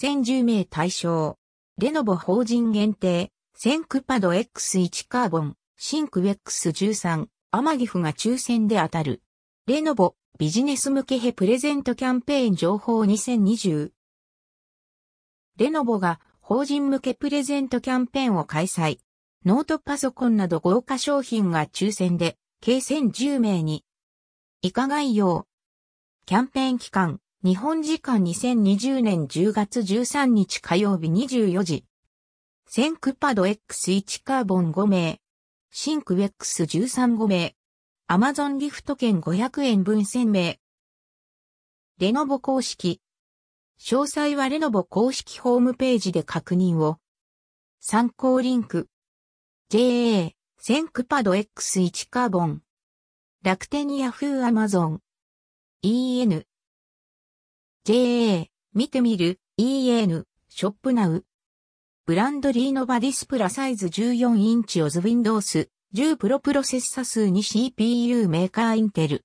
1010名対象。レノボ法人限定、センクパド X1 カーボン、シンク X13、アマギフが抽選で当たる。レノボビジネス向けヘプレゼントキャンペーン情報2020。レノボが法人向けプレゼントキャンペーンを開催。ノートパソコンなど豪華商品が抽選で、計1010名に。以下概要。キャンペーン期間、日本時間2020年10月13日火曜日24時。 ThinkPad X1 カーボン5名。 Think X13 5名。アマゾンギフト券500円分1000名。レノボ公式。詳細はレノボ公式ホームページで確認を。参考リンク。 JA、ThinkPad X1 カーボン。楽天ヤフーアマゾン。EN。JA、見てみる、EN、ショップナウ。ブランドリーノバディスプラサイズ14インチオズ Windows 10プロプロセッサ数に CPU メーカーインテル。